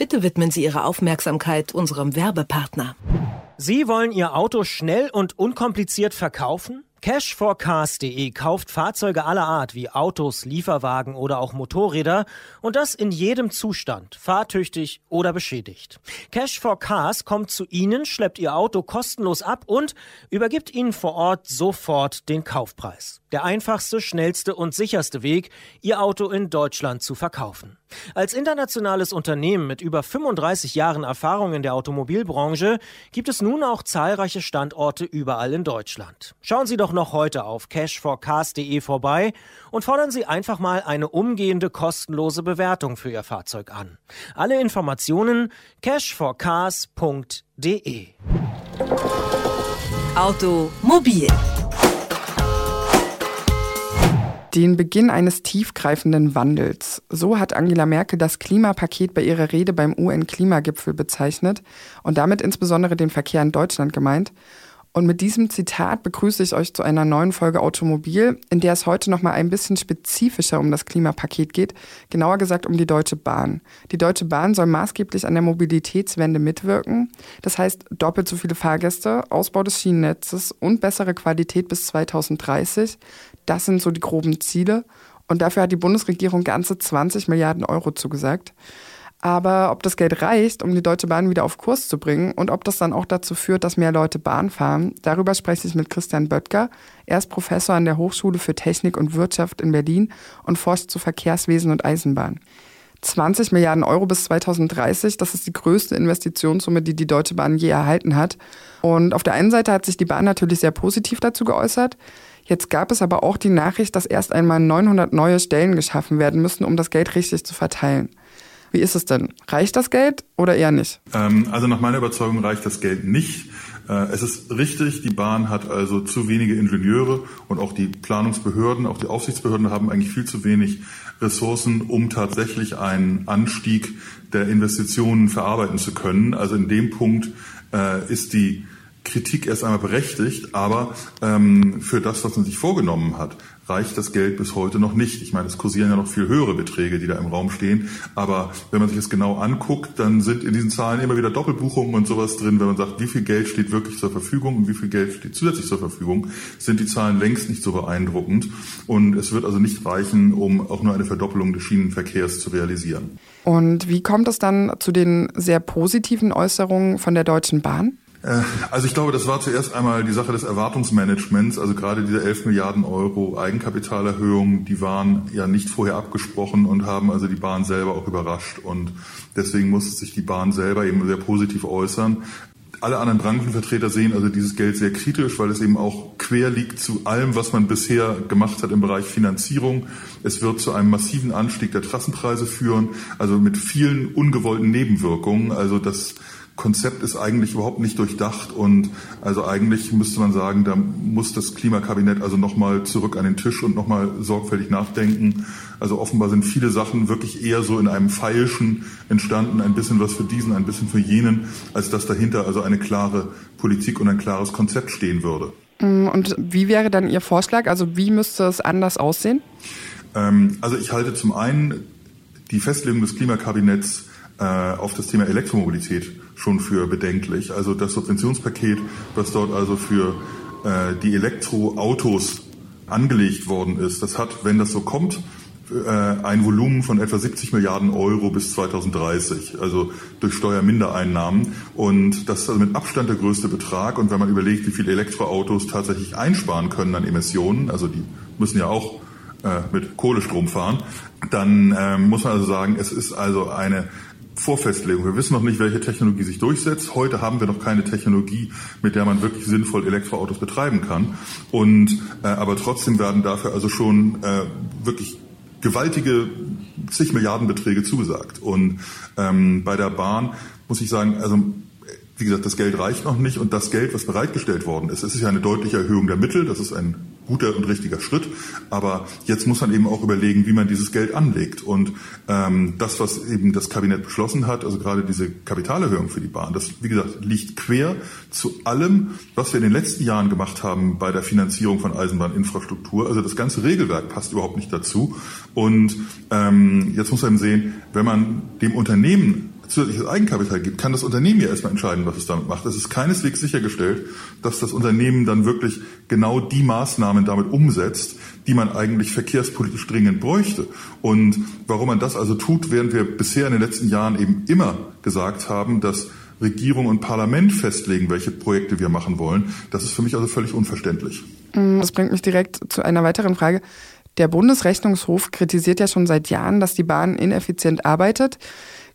Bitte widmen Sie Ihre Aufmerksamkeit unserem Werbepartner. Sie wollen Ihr Auto schnell und unkompliziert verkaufen? Cashforcars.de kauft Fahrzeuge aller Art wie Autos, Lieferwagen oder auch Motorräder und das in jedem Zustand, fahrtüchtig oder beschädigt. Cash4Cars kommt zu Ihnen, schleppt Ihr Auto kostenlos ab und übergibt Ihnen vor Ort sofort den Kaufpreis. Der einfachste, schnellste und sicherste Weg, Ihr Auto in Deutschland zu verkaufen. Als internationales Unternehmen mit über 35 Jahren Erfahrung in der Automobilbranche gibt es nun auch zahlreiche Standorte überall in Deutschland. Schauen Sie doch noch heute auf cashforcars.de vorbei und fordern Sie einfach mal eine umgehende kostenlose Bewertung für Ihr Fahrzeug an. Alle Informationen cashforcars.de Automobil den Beginn eines tiefgreifenden Wandels. So hat Angela Merkel das Klimapaket bei ihrer Rede beim UN-Klimagipfel bezeichnet und damit insbesondere den Verkehr in Deutschland gemeint. Und mit diesem Zitat begrüße ich euch zu einer neuen Folge Automobil, in der es heute noch mal ein bisschen spezifischer um das Klimapaket geht, genauer gesagt um die Deutsche Bahn. Die Deutsche Bahn soll maßgeblich an der Mobilitätswende mitwirken. Das heißt doppelt so viele Fahrgäste, Ausbau des Schienennetzes und bessere Qualität bis 2030. Das sind so die groben Ziele. Und dafür hat die Bundesregierung ganze 20 Milliarden Euro zugesagt. Aber ob das Geld reicht, um die Deutsche Bahn wieder auf Kurs zu bringen und ob das dann auch dazu führt, dass mehr Leute Bahn fahren, darüber spreche ich mit Christian Böttger. Er ist Professor an der Hochschule für Technik und Wirtschaft in Berlin und forscht zu Verkehrswesen und Eisenbahn. 20 Milliarden Euro bis 2030, das ist die größte Investitionssumme, die die Deutsche Bahn je erhalten hat. Und auf der einen Seite hat sich die Bahn natürlich sehr positiv dazu geäußert. Jetzt gab es aber auch die Nachricht, dass erst einmal 900 neue Stellen geschaffen werden müssen, um das Geld richtig zu verteilen. Wie ist es denn? Reicht das Geld oder eher nicht? Ähm, also nach meiner Überzeugung reicht das Geld nicht. Äh, es ist richtig, die Bahn hat also zu wenige Ingenieure und auch die Planungsbehörden, auch die Aufsichtsbehörden haben eigentlich viel zu wenig Ressourcen, um tatsächlich einen Anstieg der Investitionen verarbeiten zu können. Also in dem Punkt äh, ist die Kritik erst einmal berechtigt, aber ähm, für das, was man sich vorgenommen hat, reicht das Geld bis heute noch nicht. Ich meine, es kursieren ja noch viel höhere Beträge, die da im Raum stehen. Aber wenn man sich das genau anguckt, dann sind in diesen Zahlen immer wieder Doppelbuchungen und sowas drin. Wenn man sagt, wie viel Geld steht wirklich zur Verfügung und wie viel Geld steht zusätzlich zur Verfügung, sind die Zahlen längst nicht so beeindruckend. Und es wird also nicht reichen, um auch nur eine Verdoppelung des Schienenverkehrs zu realisieren. Und wie kommt es dann zu den sehr positiven Äußerungen von der Deutschen Bahn? Äh, also ich glaube, das war zuerst einmal die Sache des Erwartungsmanagements. Also gerade diese 11 Milliarden Euro Eigenkapitalerhöhung, die waren ja nicht vorher abgesprochen und haben also die Bahn selber auch überrascht. Und deswegen musste sich die Bahn selber eben sehr positiv äußern. Alle anderen Branchenvertreter sehen also dieses Geld sehr kritisch, weil es eben auch quer liegt zu allem, was man bisher gemacht hat im Bereich Finanzierung. Es wird zu einem massiven Anstieg der Trassenpreise führen, also mit vielen ungewollten Nebenwirkungen. Also das Konzept ist eigentlich überhaupt nicht durchdacht und also eigentlich müsste man sagen, da muss das Klimakabinett also nochmal zurück an den Tisch und nochmal sorgfältig nachdenken. Also offenbar sind viele Sachen wirklich eher so in einem Feilschen entstanden, ein bisschen was für diesen, ein bisschen für jenen, als dass dahinter also eine klare Politik und ein klares Konzept stehen würde. Mm, und wie wäre dann Ihr Vorschlag? Also wie müsste es anders aussehen? Ähm, also ich halte zum einen die Festlegung des Klimakabinetts äh, auf das Thema Elektromobilität schon für bedenklich. Also das Subventionspaket, was dort also für äh, die Elektroautos angelegt worden ist, das hat, wenn das so kommt, äh, ein Volumen von etwa 70 Milliarden Euro bis 2030, also durch Steuermindereinnahmen. Und das ist also mit Abstand der größte Betrag. Und wenn man überlegt, wie viele Elektroautos tatsächlich einsparen können an Emissionen, also die müssen ja auch äh, mit Kohlestrom fahren, dann äh, muss man also sagen, es ist also eine Vorfestlegung. Wir wissen noch nicht, welche Technologie sich durchsetzt. Heute haben wir noch keine Technologie, mit der man wirklich sinnvoll Elektroautos betreiben kann. Und äh, aber trotzdem werden dafür also schon äh, wirklich gewaltige zig Milliardenbeträge zugesagt. Und ähm, bei der Bahn muss ich sagen, also wie gesagt, das Geld reicht noch nicht und das Geld, was bereitgestellt worden ist, es ist ja eine deutliche Erhöhung der Mittel, das ist ein guter und richtiger Schritt, aber jetzt muss man eben auch überlegen, wie man dieses Geld anlegt. Und ähm, das, was eben das Kabinett beschlossen hat, also gerade diese Kapitalerhöhung für die Bahn, das, wie gesagt, liegt quer zu allem, was wir in den letzten Jahren gemacht haben bei der Finanzierung von Eisenbahninfrastruktur, also das ganze Regelwerk passt überhaupt nicht dazu. Und ähm, jetzt muss man sehen, wenn man dem Unternehmen zusätzliches Eigenkapital gibt, kann das Unternehmen ja erstmal entscheiden, was es damit macht. Es ist keineswegs sichergestellt, dass das Unternehmen dann wirklich genau die Maßnahmen damit umsetzt, die man eigentlich verkehrspolitisch dringend bräuchte. Und warum man das also tut, während wir bisher in den letzten Jahren eben immer gesagt haben, dass Regierung und Parlament festlegen, welche Projekte wir machen wollen, das ist für mich also völlig unverständlich. Das bringt mich direkt zu einer weiteren Frage. Der Bundesrechnungshof kritisiert ja schon seit Jahren, dass die Bahn ineffizient arbeitet.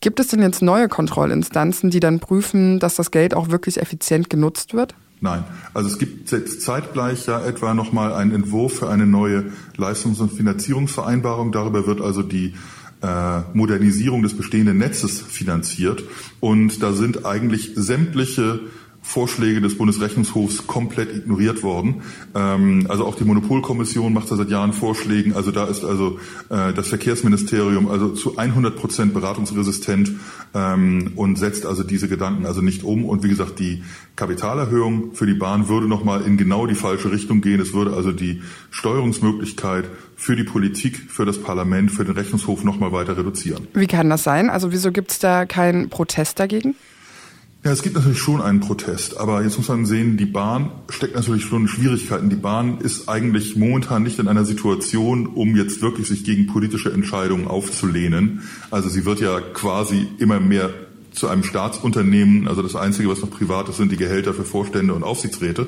Gibt es denn jetzt neue Kontrollinstanzen, die dann prüfen, dass das Geld auch wirklich effizient genutzt wird? Nein, also es gibt jetzt zeitgleich ja etwa nochmal einen Entwurf für eine neue Leistungs- und Finanzierungsvereinbarung. Darüber wird also die äh, Modernisierung des bestehenden Netzes finanziert. Und da sind eigentlich sämtliche Vorschläge des Bundesrechnungshofs komplett ignoriert worden. Ähm, also auch die Monopolkommission macht da seit Jahren Vorschläge. Also da ist also äh, das Verkehrsministerium also zu 100 Prozent beratungsresistent ähm, und setzt also diese Gedanken also nicht um. Und wie gesagt, die Kapitalerhöhung für die Bahn würde nochmal in genau die falsche Richtung gehen. Es würde also die Steuerungsmöglichkeit für die Politik, für das Parlament, für den Rechnungshof nochmal weiter reduzieren. Wie kann das sein? Also wieso gibt es da keinen Protest dagegen? Ja, es gibt natürlich schon einen Protest, aber jetzt muss man sehen, die Bahn steckt natürlich schon in Schwierigkeiten. Die Bahn ist eigentlich momentan nicht in einer Situation, um jetzt wirklich sich gegen politische Entscheidungen aufzulehnen. Also sie wird ja quasi immer mehr zu einem Staatsunternehmen. Also das Einzige, was noch privat ist, sind die Gehälter für Vorstände und Aufsichtsräte.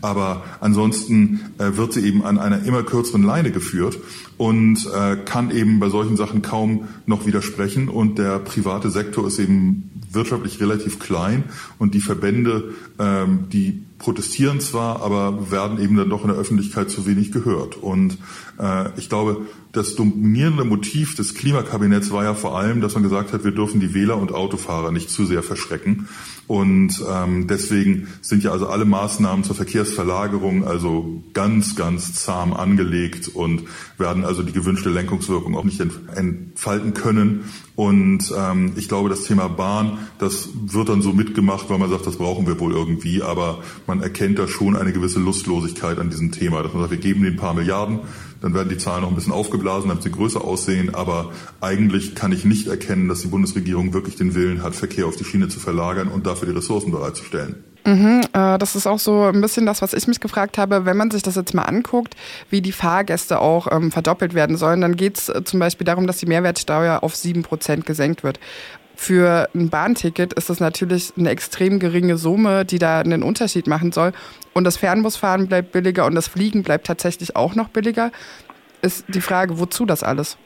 Aber ansonsten äh, wird sie eben an einer immer kürzeren Leine geführt und äh, kann eben bei solchen Sachen kaum noch widersprechen. Und der private Sektor ist eben wirtschaftlich relativ klein und die Verbände, ähm, die protestieren zwar, aber werden eben dann doch in der Öffentlichkeit zu wenig gehört. Und äh, ich glaube, das dominierende Motiv des Klimakabinetts war ja vor allem, dass man gesagt hat, wir dürfen die Wähler und Autofahrer nicht zu sehr verschrecken. Und ähm, deswegen sind ja also alle Maßnahmen zur Verkehrsverlagerung also ganz, ganz zahm angelegt und werden also die gewünschte Lenkungswirkung auch nicht entfalten können. Und ähm, ich glaube, das Thema Bahn, das wird dann so mitgemacht, weil man sagt, das brauchen wir wohl irgendwie. Aber man erkennt da schon eine gewisse Lustlosigkeit an diesem Thema, dass man sagt, wir geben den paar Milliarden, dann werden die Zahlen noch ein bisschen aufgeblasen, damit sie größer aussehen. Aber eigentlich kann ich nicht erkennen, dass die Bundesregierung wirklich den Willen hat, Verkehr auf die Schiene zu verlagern und dafür die Ressourcen bereitzustellen. Mhm, äh, das ist auch so ein bisschen das, was ich mich gefragt habe. Wenn man sich das jetzt mal anguckt, wie die Fahrgäste auch ähm, verdoppelt werden sollen, dann geht es äh, zum Beispiel darum, dass die Mehrwertsteuer auf sieben Prozent gesenkt wird. Für ein Bahnticket ist das natürlich eine extrem geringe Summe, die da einen Unterschied machen soll. Und das Fernbusfahren bleibt billiger und das Fliegen bleibt tatsächlich auch noch billiger. Ist die Frage, wozu das alles?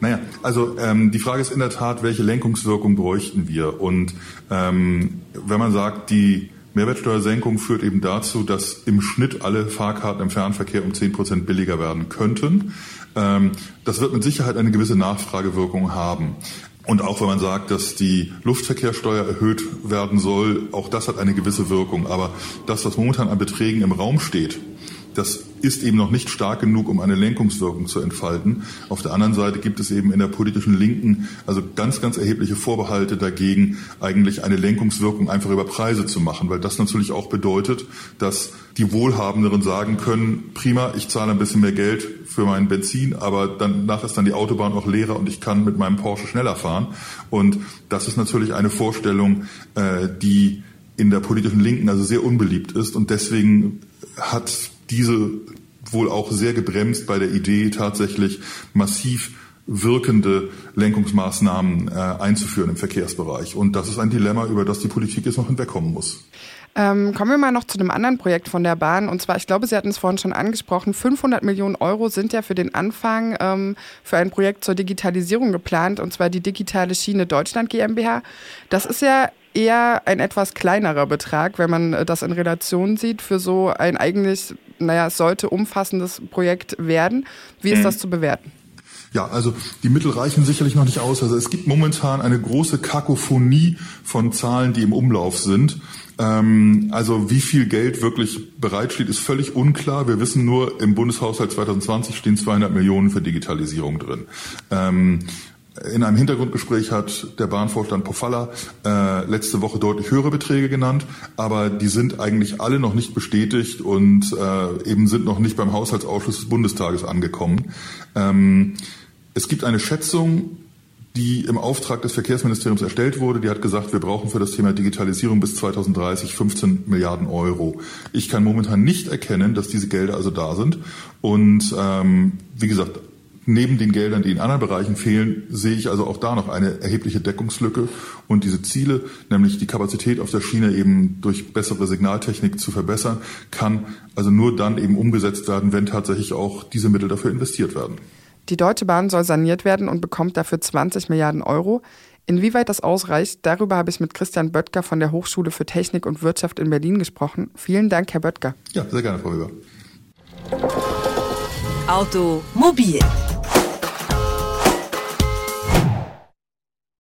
Naja, also ähm, die Frage ist in der Tat, welche Lenkungswirkung bräuchten wir? Und ähm, wenn man sagt, die Mehrwertsteuersenkung führt eben dazu, dass im Schnitt alle Fahrkarten im Fernverkehr um 10 Prozent billiger werden könnten. Ähm, das wird mit Sicherheit eine gewisse Nachfragewirkung haben. Und auch wenn man sagt, dass die Luftverkehrssteuer erhöht werden soll, auch das hat eine gewisse Wirkung. Aber das, was momentan an Beträgen im Raum steht, das ist eben noch nicht stark genug, um eine Lenkungswirkung zu entfalten. Auf der anderen Seite gibt es eben in der politischen Linken also ganz, ganz erhebliche Vorbehalte dagegen, eigentlich eine Lenkungswirkung einfach über Preise zu machen, weil das natürlich auch bedeutet, dass die Wohlhabenderen sagen können, prima, ich zahle ein bisschen mehr Geld für meinen Benzin, aber danach ist dann die Autobahn auch leerer und ich kann mit meinem Porsche schneller fahren. Und das ist natürlich eine Vorstellung, äh, die in der politischen Linken also sehr unbeliebt ist und deswegen hat diese wohl auch sehr gebremst bei der Idee, tatsächlich massiv wirkende Lenkungsmaßnahmen äh, einzuführen im Verkehrsbereich. Und das ist ein Dilemma, über das die Politik jetzt noch hinwegkommen muss. Ähm, kommen wir mal noch zu einem anderen Projekt von der Bahn. Und zwar, ich glaube, Sie hatten es vorhin schon angesprochen, 500 Millionen Euro sind ja für den Anfang ähm, für ein Projekt zur Digitalisierung geplant, und zwar die digitale Schiene Deutschland GmbH. Das ist ja eher ein etwas kleinerer Betrag, wenn man das in Relation sieht, für so ein eigentlich, naja, es sollte umfassendes Projekt werden. Wie ist mhm. das zu bewerten? Ja, also die Mittel reichen sicherlich noch nicht aus. Also es gibt momentan eine große Kakophonie von Zahlen, die im Umlauf sind. Ähm, also wie viel Geld wirklich bereitsteht, ist völlig unklar. Wir wissen nur, im Bundeshaushalt 2020 stehen 200 Millionen für Digitalisierung drin. Ähm, in einem Hintergrundgespräch hat der Bahnvorstand Pofalla äh, letzte Woche deutlich höhere Beträge genannt, aber die sind eigentlich alle noch nicht bestätigt und äh, eben sind noch nicht beim Haushaltsausschuss des Bundestages angekommen. Ähm, es gibt eine Schätzung, die im Auftrag des Verkehrsministeriums erstellt wurde. Die hat gesagt, wir brauchen für das Thema Digitalisierung bis 2030 15 Milliarden Euro. Ich kann momentan nicht erkennen, dass diese Gelder also da sind. Und ähm, wie gesagt, neben den Geldern, die in anderen Bereichen fehlen, sehe ich also auch da noch eine erhebliche Deckungslücke. Und diese Ziele, nämlich die Kapazität auf der Schiene eben durch bessere Signaltechnik zu verbessern, kann also nur dann eben umgesetzt werden, wenn tatsächlich auch diese Mittel dafür investiert werden. Die Deutsche Bahn soll saniert werden und bekommt dafür 20 Milliarden Euro. Inwieweit das ausreicht, darüber habe ich mit Christian Böttger von der Hochschule für Technik und Wirtschaft in Berlin gesprochen. Vielen Dank, Herr Böttger. Ja, sehr gerne, Frau Weber. Automobil